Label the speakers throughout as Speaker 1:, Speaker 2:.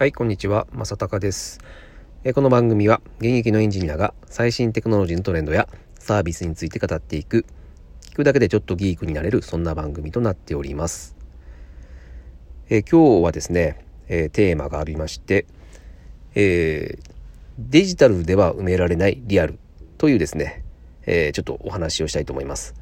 Speaker 1: はい、こんにちは。正隆です。この番組は現役のエンジニアが最新テクノロジーのトレンドやサービスについて語っていく、聞くだけでちょっとギークになれる、そんな番組となっております。え今日はですね、えテーマがありまして、えー、デジタルでは埋められないリアルというですね、えー、ちょっとお話をしたいと思います。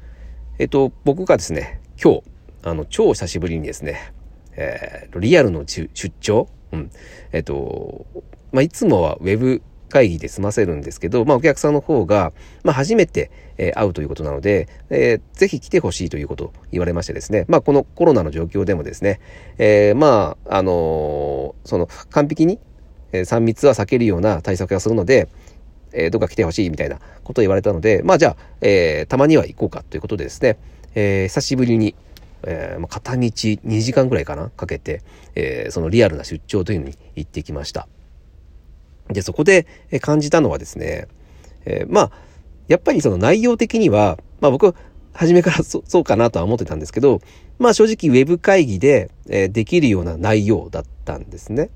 Speaker 1: えっ、と、僕がですね、今日、あの、超久しぶりにですね、えー、リアルの出張うん。えっと、まあ、いつもはウェブ会議で済ませるんですけど、まあ、お客さんの方が、まあ、初めて、えー、会うということなので、えー、ぜひ来てほしいということを言われましてですね、まあ、このコロナの状況でもですね、えー、まあ、あのー、その、完璧に、えー、3密は避けるような対策がするので、えー、どっか来てほしいみたいなことを言われたので、まあ、じゃあ、えー、たまには行こうかということでですね、えー、久しぶりに、えー、片道2時間ぐらいかな？かけて、えー、そのリアルな出張というのに行ってきました。で、そこで感じたのはですね、えー、まあ、やっぱりその内容的には、まあ僕、初めからそそうかなとは思ってたんですけど、まあ正直ウェブ会議で、えー、できるような内容だったんですね。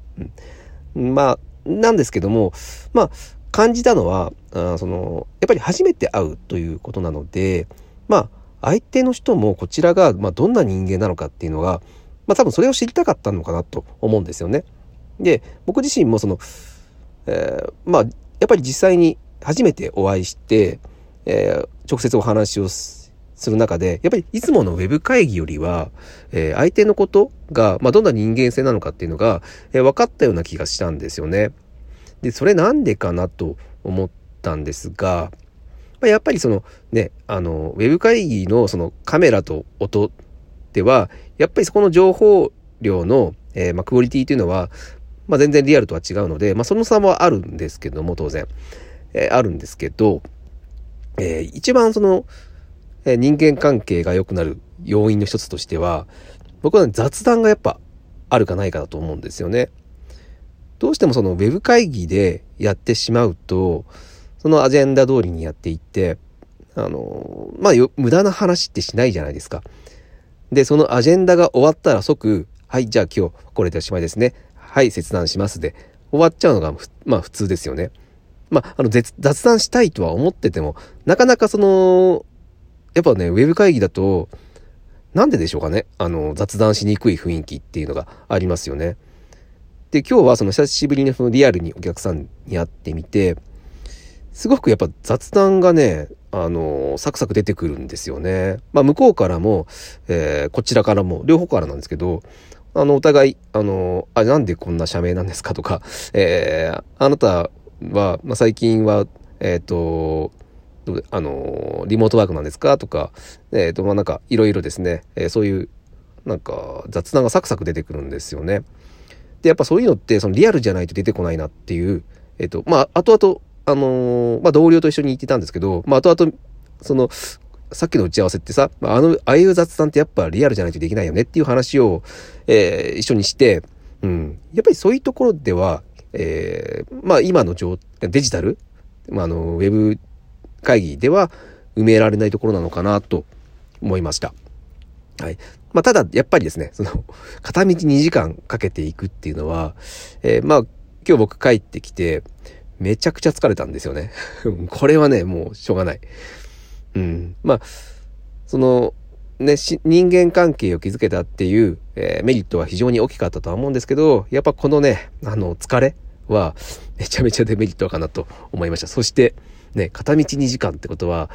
Speaker 1: うん、まあ、なんですけども、まあ、感じたのは、あその、やっぱり初めて会うということなので、まあ、相手の人もこちらが、まどんな人間なのかっていうのが、まあ、多分それを知りたかったのかなと思うんですよね。で、僕自身もその、えー、まあ、やっぱり実際に初めてお会いして、えー、直接お話をする中で、やっぱりいつものウェブ会議よりは、えー、相手のことが、まあ、どんな人間性なのかっていうのが、えー、分かったような気がしたんですよね。で、それなんでかなと思ったんですが、まあ、やっぱりそのね、あの、ウェブ会議のそのカメラと音では、やっぱりそこの情報量の、えー、まあ、クオリティというのは、まあ、全然リアルとは違うので、まあ、その差もあるんですけども、当然。えー、あるんですけど、えー、一番その、え人間関係が良くなる要因の一つとしては、僕は、雑談がやっぱあるかないかだと思うんですよね。どうしてもそのウェブ会議でやってしまうと、そのアジェンダ通りにやっていって、あの、まあ、無駄な話ってしないじゃないですか。で、そのアジェンダが終わったら即、はい、じゃあ今日これでおしまいですね。はい、切断しますで、終わっちゃうのが、まあ普通ですよね。まあ、あの、雑談したいとは思ってても、なかなかその、やっぱね、ウェブ会議だと、なんででしょうかね。あの、雑談しにくい雰囲気っていうのがありますよね。で、今日はその久しぶりにそのリアルにお客さんに会ってみて、すごくやっぱ雑談がね、あの、サクサク出てくるんですよね。まあ、向こうからも、えー、こちらからも、両方からなんですけど、あの、お互い、あの、あ、なんでこんな社名なんですかとか、えー、あなたは、まあ、最近は、えっ、と、あの、リモートワークなんですかとか、えっ、と、まあ、なんか、いろいろですね、えー、そういう、なんか、雑談がサクサク出てくるんですよね。で、やっぱそういうのって、そのリアルじゃないと出てこないなっていう、えっ、と、まあ、後々、あのー、まあ、同僚と一緒に行ってたんですけど、まあ、後々、その、さっきの打ち合わせってさ、あの、ああいう雑談ってやっぱリアルじゃないとできないよねっていう話を、えー、一緒にして、うん。やっぱりそういうところでは、えー、まあ今の状、デジタル、まああの、ウェブ会議では埋められないところなのかなと思いました。はい。まあただ、やっぱりですね、その、片道2時間かけていくっていうのは、えー、まあ今日僕帰ってきて、めちゃくちゃ疲れたんですよね。これはね、もうしょうがない。うん。まあ、その、ね、人間関係を築けたっていう、えー、メリットは非常に大きかったとは思うんですけど、やっぱこのね、あの、疲れは、めちゃめちゃデメリットかなと思いました。そして、ね、片道2時間ってことは、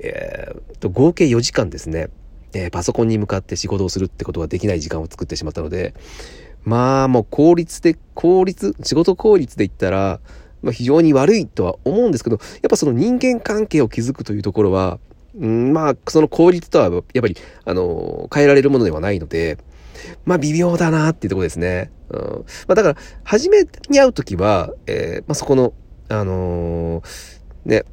Speaker 1: えー、と、合計4時間ですね、えー、パソコンに向かって仕事をするってことができない時間を作ってしまったので、まあ、もう効率で、効率、仕事効率で言ったら、まあ、非常に悪いとは思うんですけど、やっぱその人間関係を築くというところは、うん、まあ、その効率とは、やっぱり、あの、変えられるものではないので、まあ、微妙だなっていうところですね。うん。まあ、だから、初めに会うときは、えー、まあ、そこの、あのー、ね、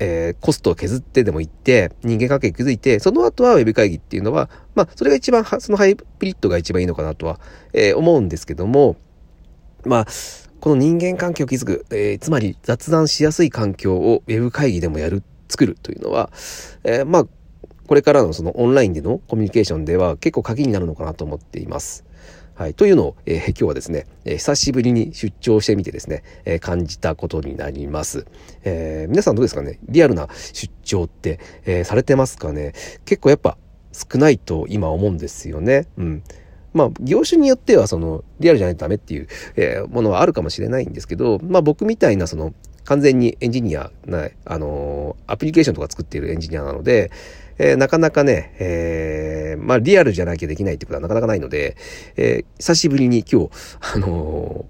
Speaker 1: えー、コストを削ってでも行って、人間関係築いて、その後はウェブ会議っていうのは、まあ、それが一番、そのハイブリッドが一番いいのかなとは、えー、思うんですけども、まあ、この人間関係を築く、えー、つまり雑談しやすい環境をウェブ会議でもやる、作るというのは、えー、まあ、これからのそのオンラインでのコミュニケーションでは結構鍵になるのかなと思っています。はい。というのを、えー、今日はですね、えー、久しぶりに出張してみてですね、えー、感じたことになります。え皆さんどうですかね？リアルな出張って、えされてますかね？結構やっぱ少ないと今思うんですよね。うん。まあ、業種によっては、その、リアルじゃないとダメっていう、えものはあるかもしれないんですけど、まあ僕みたいな、その、完全にエンジニアな、あのアプリケーションとか作っているエンジニアなので、えー、なかなかね、えー、まあリアルじゃなきゃできないってことはなかなかないので、えー、久しぶりに今日、あの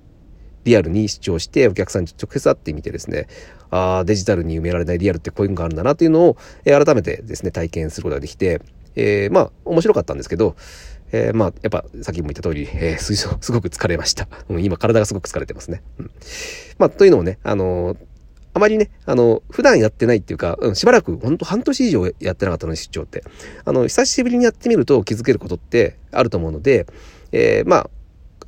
Speaker 1: リアルに視聴してお客さんに直接会ってみてですね、ああ、デジタルに埋められないリアルってこういうのがあるんだなっていうのを、えー、改めてですね、体験することができて、えー、まあ、面白かったんですけど、えー、まあ、やっぱ、さっきも言った通り、えー、すごく疲れました。うん、今、体がすごく疲れてますね。うん。まあ、というのもね、あのー、あまりね、あの、普段やってないっていうか、うん、しばらく、ほんと半年以上やってなかったのに、出張って。あの、久しぶりにやってみると気づけることってあると思うので、えー、まあ、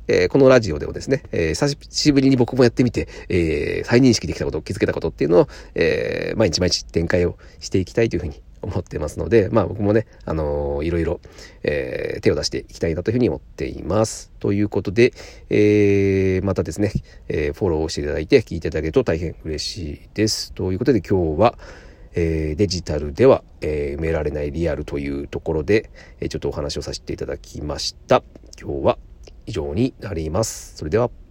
Speaker 1: えー、このラジオでもですね、えー、久しぶりに僕もやってみて、えー、再認識できたこと、気づけたことっていうのを、え、毎日毎日展開をしていきたいというふうに思ってますので、まあ僕もね、あのー、いろいろ、えー、手を出していきたいなというふうに思っています。ということで、えー、またですね、えー、フォローしていただいて聞いていただけると大変嬉しいです。ということで今日は、えー、デジタルでは、えー、埋められないリアルというところで、えー、ちょっとお話をさせていただきました。今日は以上になります。それでは。